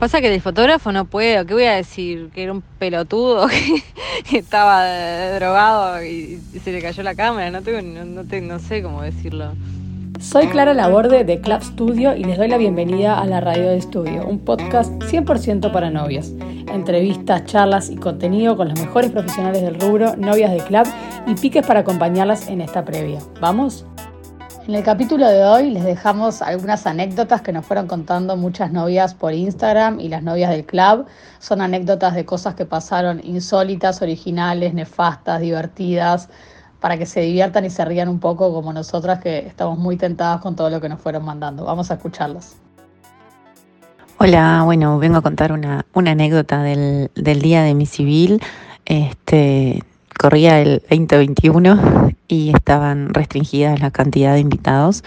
Pasa que el fotógrafo no puede, ¿qué voy a decir? Que era un pelotudo que, estaba drogado y se le cayó la cámara, no, tengo, no, no sé cómo decirlo. Soy Clara Laborde de Club Studio y les doy la bienvenida a la Radio de Estudio, un podcast 100% para novias. Entrevistas, charlas y contenido con los mejores profesionales del rubro, novias de club y piques para acompañarlas en esta previa. ¿Vamos? En el capítulo de hoy les dejamos algunas anécdotas que nos fueron contando muchas novias por Instagram y las novias del club. Son anécdotas de cosas que pasaron insólitas, originales, nefastas, divertidas para que se diviertan y se rían un poco como nosotras que estamos muy tentadas con todo lo que nos fueron mandando. Vamos a escucharlos. Hola, bueno, vengo a contar una, anécdota del, día de mi civil. Este, corría el 2021 y estaban restringidas la cantidad de invitados.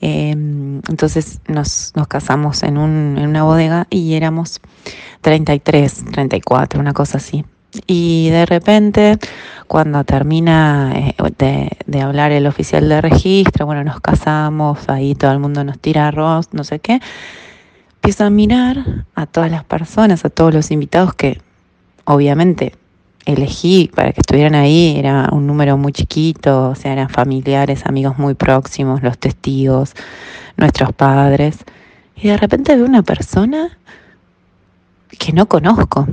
Em, entonces nos, nos casamos en, un, una bodega y éramos 33, 34, una cosa así. Y de repente, cuando termina eh, de, hablar el oficial de registro, bueno, nos casamos, ahí todo el mundo nos tira arroz, no sé qué, empiezo a mirar a todas las personas, a todos los invitados que obviamente elegí para que estuvieran ahí, era un número muy chiquito, o sea, eran familiares, amigos muy próximos, los testigos, nuestros padres. Y de repente veo una persona que no conozco,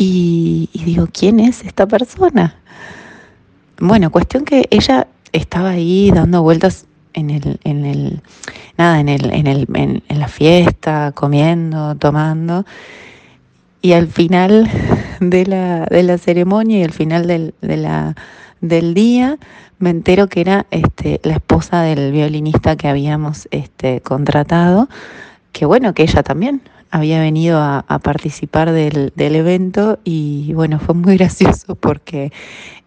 y, digo, ¿quién es esta persona? Bueno, cuestión que ella estaba ahí dando vueltas en el, en el, nada, en el, en el, en, la fiesta, comiendo, tomando. Y al final de la, de la ceremonia y al final del, del día, me entero que era este, la esposa del violinista que habíamos este, contratado, que bueno, que ella también había venido a, participar del, evento y bueno, fue muy gracioso porque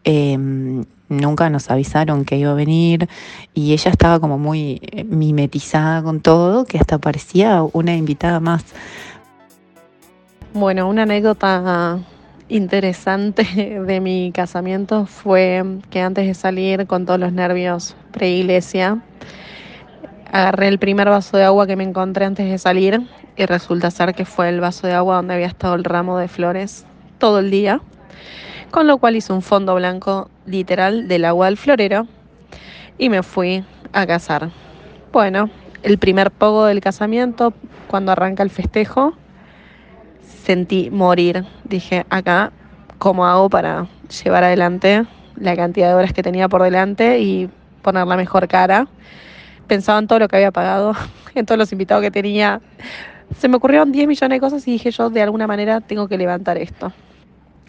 em, nunca nos avisaron que iba a venir y ella estaba como muy mimetizada con todo, que hasta parecía una invitada más. Bueno, una anécdota interesante de mi casamiento fue que antes de salir con todos los nervios pre-iglesia, agarré el primer vaso de agua que me encontré antes de salir y resulta ser que fue el vaso de agua donde había estado el ramo de flores todo el día, con lo cual hice un fondo blanco literal del agua del florero y me fui a casar. Bueno, el primer pogo del casamiento, cuando arranca el festejo, sentí morir. Dije, acá, ¿cómo hago para llevar adelante la cantidad de horas que tenía por delante y poner la mejor cara? Pensaba en todo lo que había pagado, en todos los invitados que tenía, se me ocurrieron 10 millones de cosas y dije yo de alguna manera tengo que levantar esto.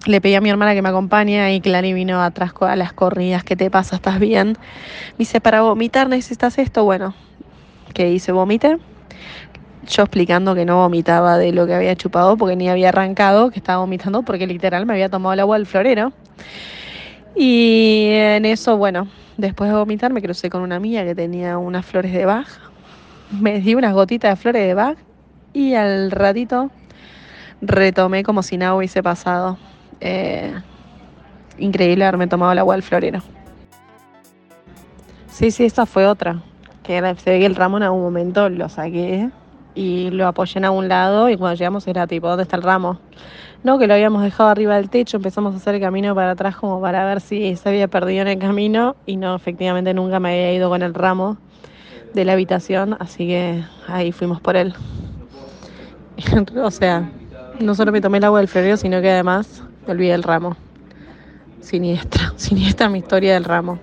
Le pedí a mi hermana que me acompañe y Clary vino atrás a las corridas. ¿Qué te pasa? ¿Estás bien? Dice, para vomitar necesitas esto. Bueno, ¿qué hice? Vomité. Yo explicando que no vomitaba de lo que había chupado porque ni había arrancado, que estaba vomitando porque literal me había tomado el agua del florero. Y en eso, bueno, después de vomitar me crucé con una amiga que tenía unas flores de Bach. Me di unas gotitas de flores de Bach y al ratito retomé como si nada hubiese pasado. Eh, increíble haberme tomado el agua del florero. Sí, sí, esta fue otra. Que se ve que el ramo en algún momento lo saqué y lo apoyé en algún lado y cuando llegamos era tipo, ¿dónde está el ramo? No, que lo habíamos dejado arriba del techo, empezamos a hacer el camino para atrás como para ver si se había perdido en el camino y no, efectivamente nunca me había ido con el ramo de la habitación, así que ahí fuimos por él. o sea, no solo me tomé el agua del florero, sino que además me olvidé del ramo. Siniestra, siniestra mi historia del ramo.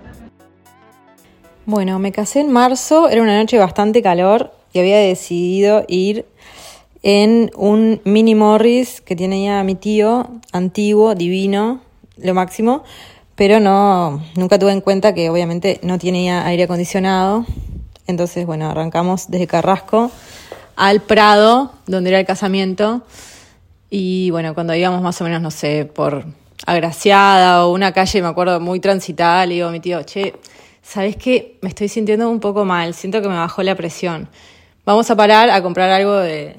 Bueno, me casé en marzo, era una noche bastante calor y había decidido ir en un mini Morris que tenía mi tío, antiguo, divino, lo máximo, pero no, nunca tuve en cuenta que obviamente no tenía aire acondicionado. Entonces, bueno, arrancamos desde Carrasco al Prado, donde era el casamiento. Y bueno, cuando íbamos más o menos, no sé, por Agraciada o una calle, me acuerdo, muy transitada, le digo a mi tío, che, ¿sabes qué? Me estoy sintiendo un poco mal, siento que me bajó la presión. Vamos a parar a comprar algo de,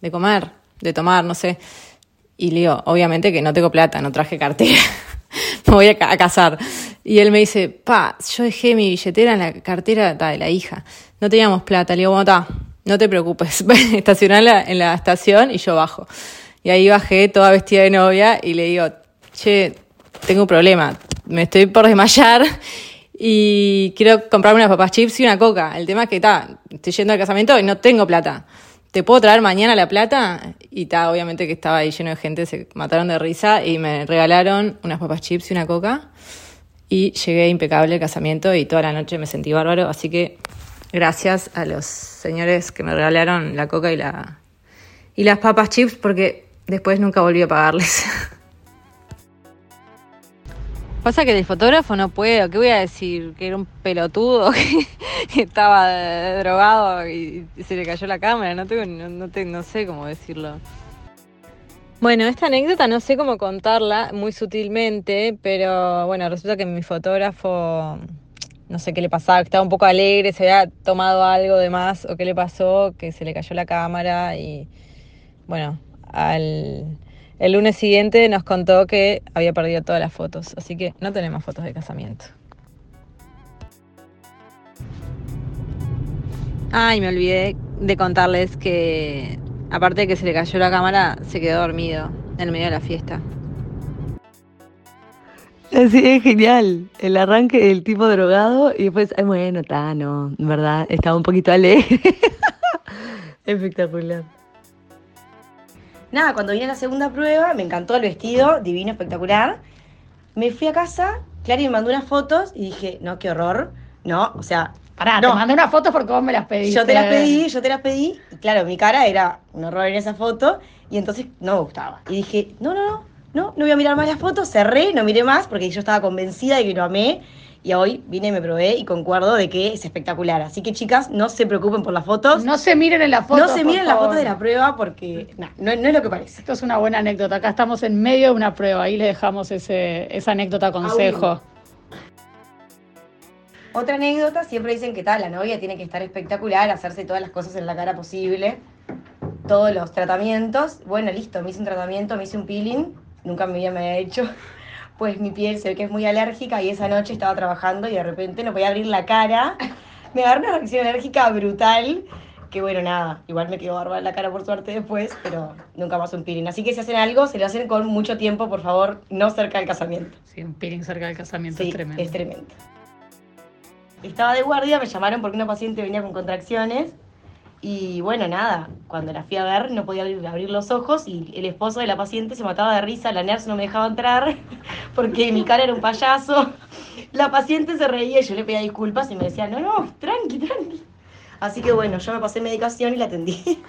de comer, de tomar, no sé. Y le digo, obviamente que no tengo plata, no traje cartera, me voy a, casar. Y él me dice, pa, yo dejé mi billetera en la cartera de la hija, no teníamos plata. Le digo, bueno, está, no te preocupes, estacionala en la estación y yo bajo. Y ahí bajé toda vestida de novia y le digo, che, tengo un problema, me estoy por desmayar y quiero comprarme unas papas chips y una coca. El tema es que está, estoy yendo al casamiento y no tengo plata. ¿Te puedo traer mañana la plata? Y está, obviamente que estaba ahí lleno de gente, se mataron de risa y me regalaron unas papas chips y una coca. Y llegué impecable al casamiento y toda la noche me sentí bárbaro. Así que gracias a los señores que me regalaron la coca y, la, y las papas chips porque después nunca volví a pagarles. Pasa que el fotógrafo no puedo, ¿qué voy a decir? Que era un pelotudo, que, estaba drogado y se le cayó la cámara, no, tengo, no, no, no sé cómo decirlo. Bueno, esta anécdota no sé cómo contarla muy sutilmente, pero bueno, resulta que mi fotógrafo, no sé qué le pasaba, estaba un poco alegre, se había tomado algo de más o qué le pasó, que se le cayó la cámara y bueno, al el lunes siguiente nos contó que había perdido todas las fotos, así que no tenemos fotos de casamiento. Ay, me olvidé de contarles que, aparte de que se le cayó la cámara, se quedó dormido en el medio de la fiesta. Sí, es genial. El arranque del tipo drogado y después, ay, bueno, está, no, en verdad, estaba un poquito alegre. Espectacular. Nada, cuando vine a la segunda prueba, me encantó el vestido, divino, espectacular. Me fui a casa, Clary me mandó unas fotos y dije, no, qué horror. No, o sea. Pará, no. te mandé unas fotos porque vos me las pediste. Yo te las pedí, yo te las pedí. Y claro, mi cara era un horror en esa foto. Y entonces no me gustaba. Y dije, no, no, no, no, no voy a mirar más las fotos. Cerré, no miré más porque yo estaba convencida de que lo amé. Y hoy vine y me probé y concuerdo de que es espectacular. Así que chicas, no se preocupen por las fotos. No se miren en la foto. No se miren las fotos de la prueba porque nah, no, no, es lo que parece. Esto es una buena anécdota. Acá estamos en medio de una prueba. Ahí le dejamos ese, esa anécdota consejo. Otra anécdota, siempre dicen que tal, la novia tiene que estar espectacular, hacerse todas las cosas en la cara posible, todos los tratamientos. Bueno, listo, me hice un tratamiento, me hice un peeling, nunca en mi vida me había hecho pues mi piel se ve que es muy alérgica y esa noche estaba trabajando y de repente no podía abrir la cara. Me agarró una reacción alérgica brutal. Que bueno, nada, igual me quedó barba en la cara por suerte después, pero nunca más un peeling. Así que si hacen algo, se lo hacen con mucho tiempo, por favor, no cerca del casamiento. Sí, un peeling cerca del casamiento sí, es tremendo. Es tremendo. Estaba de guardia, me llamaron porque una paciente venía con contracciones y bueno, nada, cuando la fui a ver no podía abrir, los ojos y el esposo de la paciente se mataba de risa, la nurse no me dejaba entrar porque mi cara era un payaso. La paciente se reía y yo le pedía disculpas y me decía, no, no, tranqui, tranqui. Así que bueno, yo me pasé medicación y la atendí.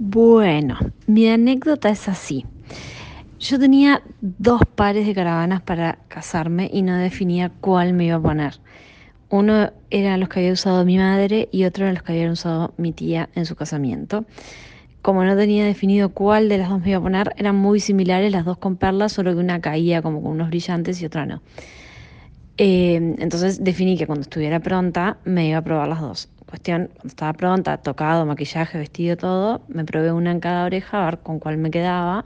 Bueno, mi anécdota es así. Yo tenía dos pares de caravanas para casarme y no definía cuál me iba a poner. Uno era los que había usado mi madre y otro era los que había usado mi tía en su casamiento. Como no tenía definido cuál de las dos me iba a poner, eran muy similares las dos con perlas, solo que una caía como con unos brillantes y otra no. Eh, entonces definí que cuando estuviera pronta me iba a probar las dos. Cuestión, cuando estaba pronta, tocado, maquillaje, vestido, todo, me probé una en cada oreja a ver con cuál me quedaba.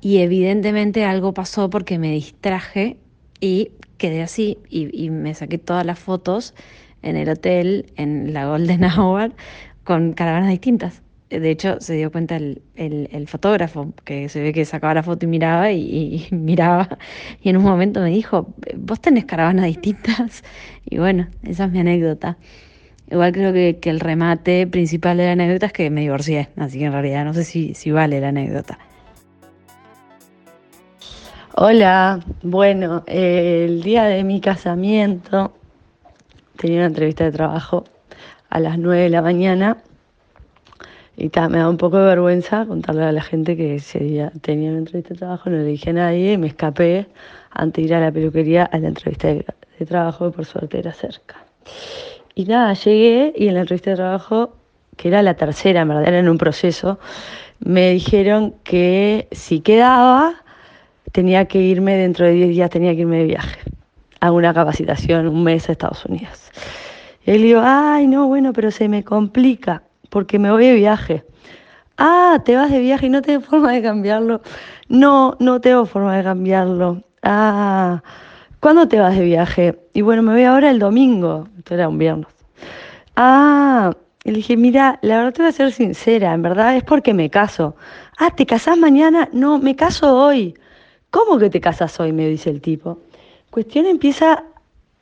Y evidentemente algo pasó porque me distraje y quedé así y, me saqué todas las fotos en el hotel, en la Golden Hour, con caravanas distintas. De hecho, se dio cuenta el, fotógrafo, que se ve que sacaba la foto y miraba y, y, miraba. Y en un momento me dijo, vos tenés caravanas distintas. Y bueno, esa es mi anécdota. Igual creo que, que el remate principal de la anécdota es que me divorcié, así que en realidad no sé si, si vale la anécdota. Hola, bueno, el día de mi casamiento tenía una entrevista de trabajo a las 9 de la mañana y me da un poco de vergüenza contarle a la gente que ese día tenía una entrevista de trabajo, no le dije a nadie y me escapé antes de ir a la peluquería a la entrevista de, de trabajo que por suerte era cerca. Y nada, llegué y en la entrevista de trabajo, que era la tercera, en verdad era en un proceso, me dijeron que si quedaba tenía que irme dentro de 10 días, tenía que irme de viaje a una capacitación, un mes a Estados Unidos. Y él digo, ay, no, bueno, pero se me complica porque me voy de viaje. Ah, te vas de viaje y no tengo forma de cambiarlo. No, no tengo forma de cambiarlo. Ah, ¿cuándo te vas de viaje? Y bueno, me voy ahora el domingo. Esto era un viernes. Ah, y le dije, mira, la verdad te voy a ser sincera, en verdad es porque me caso. Ah, ¿te casás mañana? No, me caso hoy. ¿Cómo que te casas hoy? me dice el tipo. Cuestión empieza,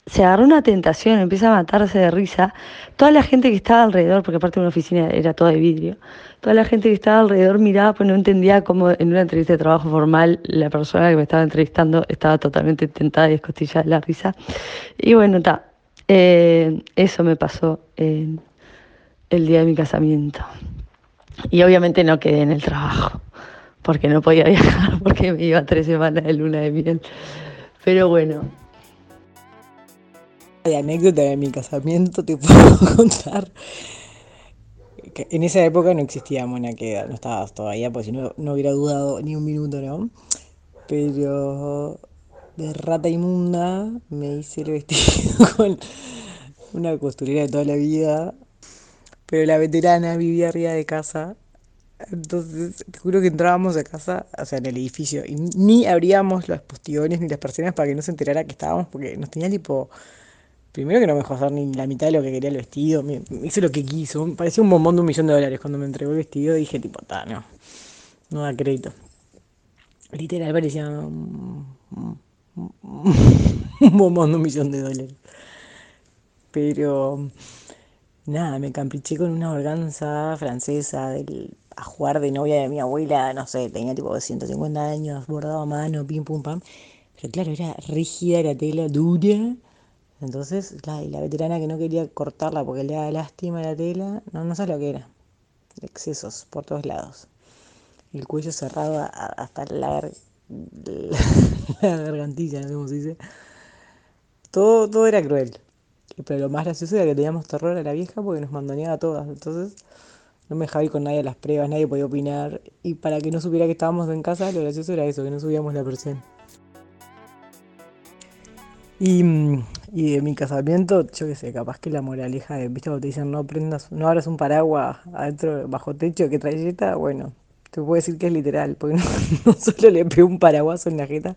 se agarró una tentación, empieza a matarse de risa. Toda la gente que estaba alrededor, porque aparte de una oficina era toda de vidrio, toda la gente que estaba alrededor miraba, pues no entendía cómo en una entrevista de trabajo formal la persona que me estaba entrevistando estaba totalmente tentada y escostilla de la risa. Y bueno, está. Eh, eso me pasó en el día de mi casamiento. Y obviamente no quedé en el trabajo, porque no podía viajar, porque me iba tres semanas de luna de miel. Pero bueno. De anécdota de mi casamiento te puedo contar. En esa época no existía Monaqueda, no estabas todavía, porque si no, no hubiera dudado ni un minuto, ¿no? Pero de rata inmunda me hice el vestido con una costurera de toda la vida, pero la veterana vivía arriba de casa, entonces juro que entrábamos a casa, o sea, en el edificio, y ni abríamos los postiones ni las persianas para que no se enterara que estábamos, porque nos tenía tipo... Primero que no me dejó hacer ni la mitad de lo que quería el vestido, me, hizo lo que quiso, parecía un bombón de un millón de dólares cuando me entregó el vestido, dije tipo, ta, no, no da crédito. Literal parecía un, bombón de un millón de dólares. Pero nada, me campriché con una organza francesa del ajuar de novia de mi abuela, no sé, tenía tipo 150 años, bordado a mano, pim pum pam. Pero claro, era rígida la tela, dura. Entonces, la, y la veterana que no quería cortarla porque le daba lástima la tela, no, no sabes lo que era. Excesos por todos lados. El cuello cerrado a- a- hasta la, gar- la gargantilla, no sé cómo se dice. Todo, todo era cruel. Pero lo más gracioso era que teníamos terror a la vieja porque nos mandoneaba a todas. Entonces no me dejaba ir con nadie a las pruebas, nadie podía opinar. Y para que no supiera que estábamos en casa, lo gracioso era eso, que no subíamos la presión. Y, mm, y de mi casamiento, yo qué sé, capaz que la moraleja de, viste, cuando te dicen no prendas, no abras un paraguas adentro, bajo techo que trae bueno, te puedo decir que es literal, porque no, solo le pegó un paraguaso en la jeta,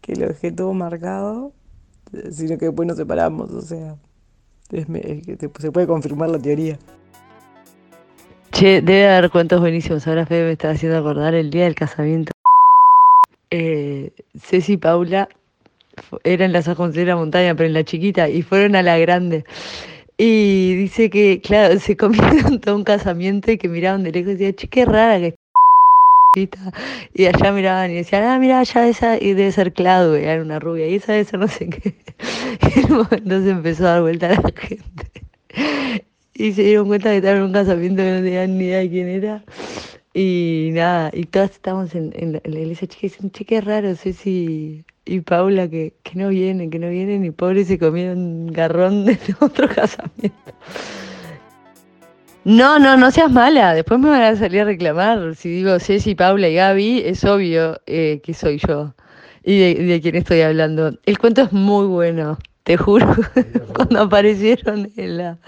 que lo dejé todo marcado, sino que después nos separamos, o sea, se puede confirmar la teoría. Che, debe haber cuentos buenísimos. Ahora Fede me está haciendo acordar el día del casamiento. Eh, Ceci Paula eran las ojos de la montaña, pero en la chiquita, y fueron a la grande. Y dice que, claro, se comieron todo un casamiento y que miraban de lejos y decían, che, qué rara que. Y allá miraban y decían, ah, mira, allá esa y debe ser Claudia, era una rubia, y esa debe ser no sé qué. Y en se empezó a dar vuelta a la gente. Y se dieron cuenta que estaban en un casamiento que no tenían ni idea de quién era. Y nada, y todas estábamos en, en la, en la iglesia chica y dicen, che, qué raro, Ceci y Paula que, que no vienen, que no vienen, y pobre se comieron un garrón de otro casamiento. No, no, no seas mala, después me van a salir a reclamar. Si digo Ceci, Paula y Gaby, es obvio eh, que soy yo y de, de quién estoy hablando. El cuento es muy bueno, te juro. Cuando aparecieron en la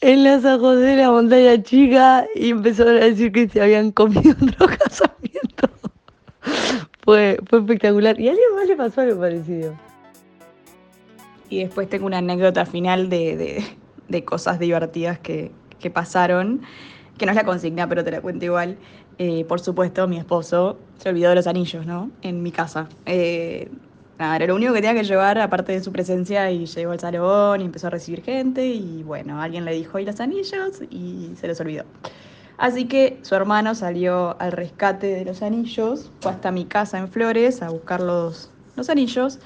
en la San de la montaña chica y empezaron a decir que se habían comido otro casamiento. Fue, fue espectacular. Y a alguien más le pasó algo parecido. Y después tengo una anécdota final de, de- de cosas divertidas que, que pasaron, que no es la consigna, pero te la cuento igual. Eh, por supuesto, mi esposo se olvidó de los anillos, ¿no? En mi casa. Eh, nada, era lo único que tenía que llevar, aparte de su presencia, y llegó al salón y empezó a recibir gente, y bueno, alguien le dijo, ¿y los anillos? Y se los olvidó. Así que su hermano salió al rescate de los anillos, fue hasta mi casa en Flores a buscar los, los anillos,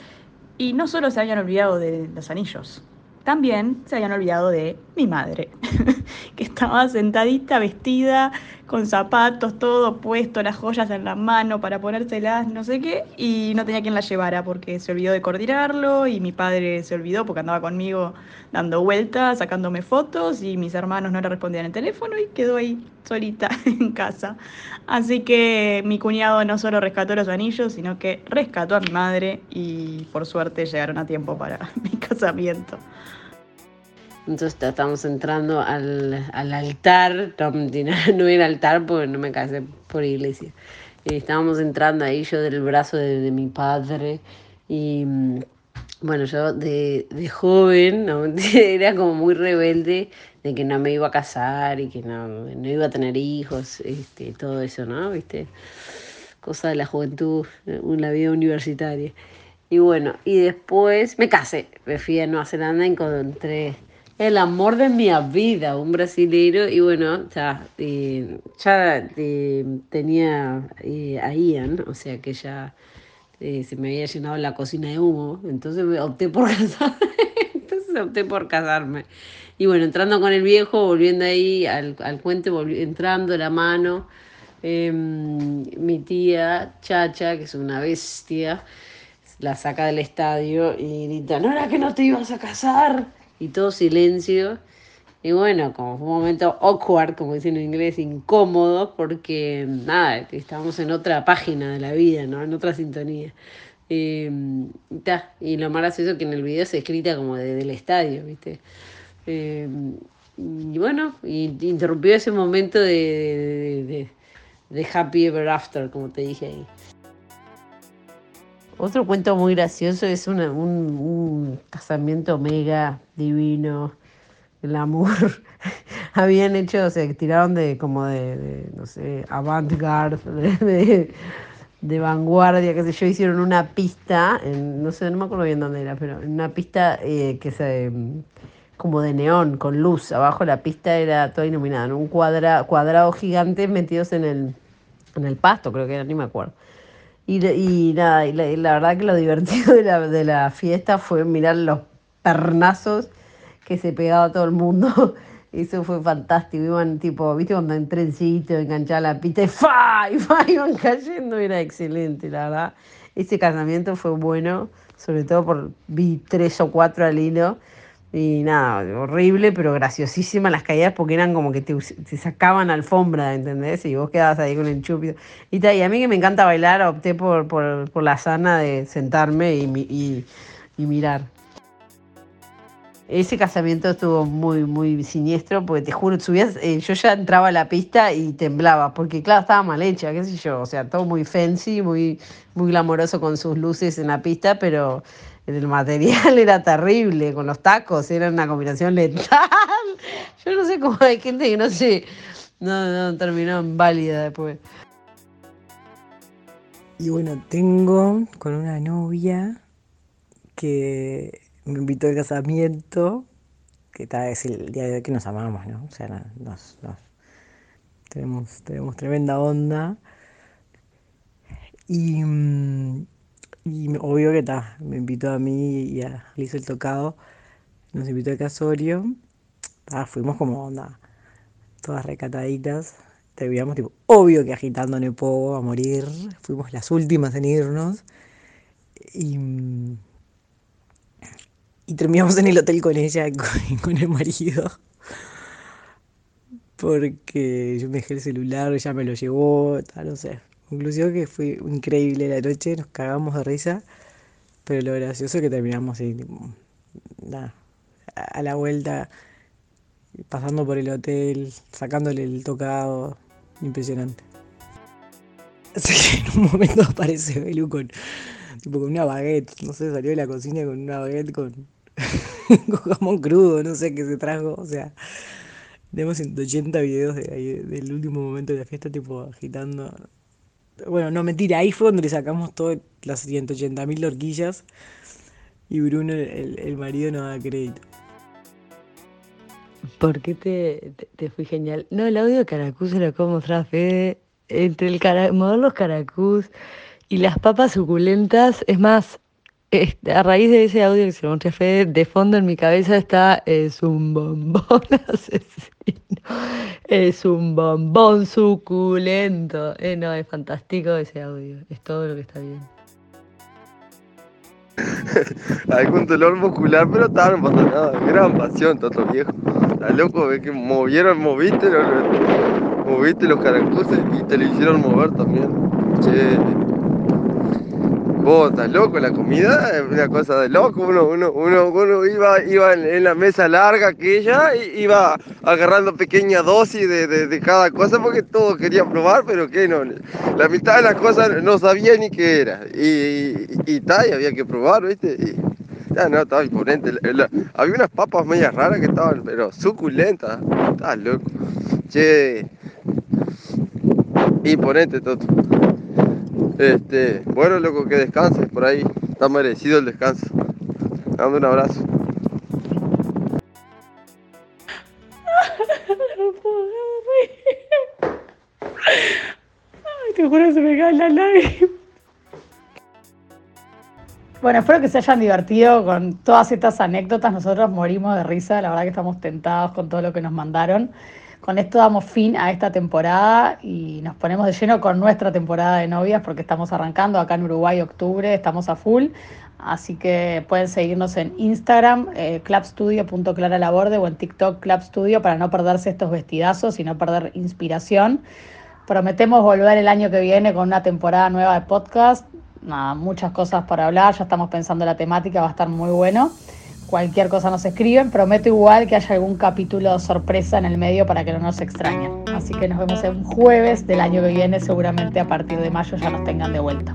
y no solo se habían olvidado de los anillos, también se habían olvidado de mi madre, que estaba sentadita, vestida, con zapatos, todo puesto, las joyas en la mano para ponérselas, no sé qué, y no tenía quien la llevara porque se olvidó de coordinarlo y mi padre se olvidó porque andaba conmigo dando vueltas, sacándome fotos y mis hermanos no le respondían el teléfono y quedó ahí solita en casa. Así que mi cuñado no solo rescató los anillos, sino que rescató a mi madre y por suerte llegaron a tiempo para mi casamiento. Entonces ta- estamos entrando al, al altar, no, era altar porque no me casé por iglesia. Eh, estábamos entrando ahí yo del brazo de, mi padre y mm, bueno, yo de, de joven era como muy rebelde de que no me iba a casar y que no, no iba a tener hijos, este, todo eso, ¿no? ¿Viste? Cosa de la juventud, la vida universitaria. Y bueno, y después me casé, me fui a Nueva Zelanda, encontré el amor de mi vida, un brasilero, y bueno, ya, eh, ya eh, tenía a Ian, o sea que ya se me había llenado la cocina de humo, entonces opté por casarme, entonces opté por casarme. Y bueno, entrando con el viejo, volviendo ahí al, al puente, entrando la mano, em, mi tía Chacha, que es una bestia, la saca del estadio y grita, no era que no te ibas a casar. Y todo silencio. Y bueno, como fue un momento awkward, como dicen en inglés, incómodo, porque nada, estábamos en otra página de la vida, ¿no? En otra sintonía. Em, y lo más gracioso que en el video se escrita como desde el estadio, ¿viste? Eh, y bueno, interrumpió ese momento de, de, Happy Ever After, como te dije ahí. Otro cuento muy gracioso es un, un, casamiento mega divino, el amor. Habían hecho, o sea, tiraron de como de, no sé, avant-garde, de, vanguardia, qué sé yo, hicieron una pista, en, no sé, no me acuerdo bien dónde era, pero en una pista eh, que se como de neón, con luz. Abajo la pista era toda iluminada, en un cuadra, cuadrado gigante metidos en el, en el pasto, creo que era, ni me acuerdo. Y, y nada, y la, verdad que lo divertido de la, de la fiesta fue mirar los pernazos que se pegaba todo el mundo. Eso fue fantástico. Iban tipo, viste, cuando en trencito, enganchaba la pista y ¡fa! Y ¡fa! iban cayendo. Era excelente, la verdad. Ese casamiento fue bueno, sobre todo por vi tres o cuatro al hilo y nada, horrible, pero graciosísima las caídas porque eran como que te, sacaban alfombra, ¿entendés? Y vos quedabas ahí con el chúpido. Y, y a mí que me encanta bailar, opté por, por, por la sana de sentarme y, y, y, mirar. Ese casamiento estuvo muy, muy siniestro porque te juro, subías, eh, yo ya entraba a la pista y temblaba, porque claro, estaba mal hecha, qué sé yo, o sea, todo muy fancy, muy, muy glamoroso con sus luces en la pista, pero el material era terrible, con los tacos, era una combinación letal. Yo no sé cómo hay gente que no sé, no, no terminó en válida después. Y bueno, tengo con una novia que me invitó al casamiento, que tal es el día de hoy que nos amamos, ¿no? O sea, nos, tenemos, tenemos tremenda onda. Y, mm, y obvio que está, me invitó a mí y a, hizo el tocado, nos invitó a Casorio, fuimos como onda, todas recataditas, terminamos tipo, obvio que agitando Nepo a morir, fuimos las últimas en irnos y, y terminamos en el hotel con ella y con, el marido porque yo me dejé el celular, ella me lo llevó, tal, no sé. Conclusión que fue increíble la noche, nos cagamos de risa, pero lo gracioso es que terminamos ahí, a la vuelta, pasando por el hotel, sacándole el tocado, impresionante. Así que en un momento aparece Belu con, tipo, con una baguette, no sé, salió de la cocina con una baguette con, jamón crudo, no sé qué se trajo, o sea, tenemos 180 videos de del último momento de la fiesta, tipo agitando bueno, no mentira, ahí fue donde le sacamos todas las 180 mil horquillas y Bruno, el, marido, no da crédito. ¿Por qué te, te, fui genial? No, el audio de Caracús se lo de mostrar a Fede. Entre el cara, los Caracús y las papas suculentas, es más, a raíz de ese audio que se mostré a Fede, de fondo en mi cabeza está es un bombón asesino, es un bombón suculento. Eh, no, es fantástico ese audio, es todo lo que está bien. Algún dolor muscular, pero tal, no nada. Gran pasión, todo viejo. Está loco, ve que movieron, moviste, moviste los caracuses y te lo hicieron mover también. Che. Vos loco, la comida es una cosa de loco. Uno, uno, uno, uno iba, iba en, la mesa larga aquella y iba agarrando pequeñas dosis de, de, cada cosa porque todo quería probar, pero que no. La mitad de las cosas no sabía ni qué era. Y, y, y, y había que probar, ¿viste? Ah, no, estaba imponente. Había unas papas medias raras que estaban, pero suculentas. Estás loco. Che. Imponente, Toto. Este, bueno, loco, que descanses por ahí. Está merecido el descanso. Te mando un abrazo. Ay, te juro que se me caen las lágrimas. Bueno, espero que se hayan divertido con todas estas anécdotas. Nosotros morimos de risa, la verdad que estamos tentados con todo lo que nos mandaron. Con esto damos fin a esta temporada y nos ponemos de lleno con nuestra temporada de novias porque estamos arrancando acá en Uruguay octubre, estamos a full. Así que pueden seguirnos en Instagram, eh, clubstudio.claralaborde o en TikTok Club Studio para no perderse estos vestidazos y no perder inspiración. Prometemos volver el año que viene con una temporada nueva de podcast. Muchas cosas por hablar, ya estamos pensando la temática, va a estar muy bueno. Cualquier cosa nos escriben, prometo igual que haya algún capítulo sorpresa en el medio para que no nos extrañen. Así que nos vemos en jueves del año que viene, seguramente a partir de mayo ya nos tengan de vuelta.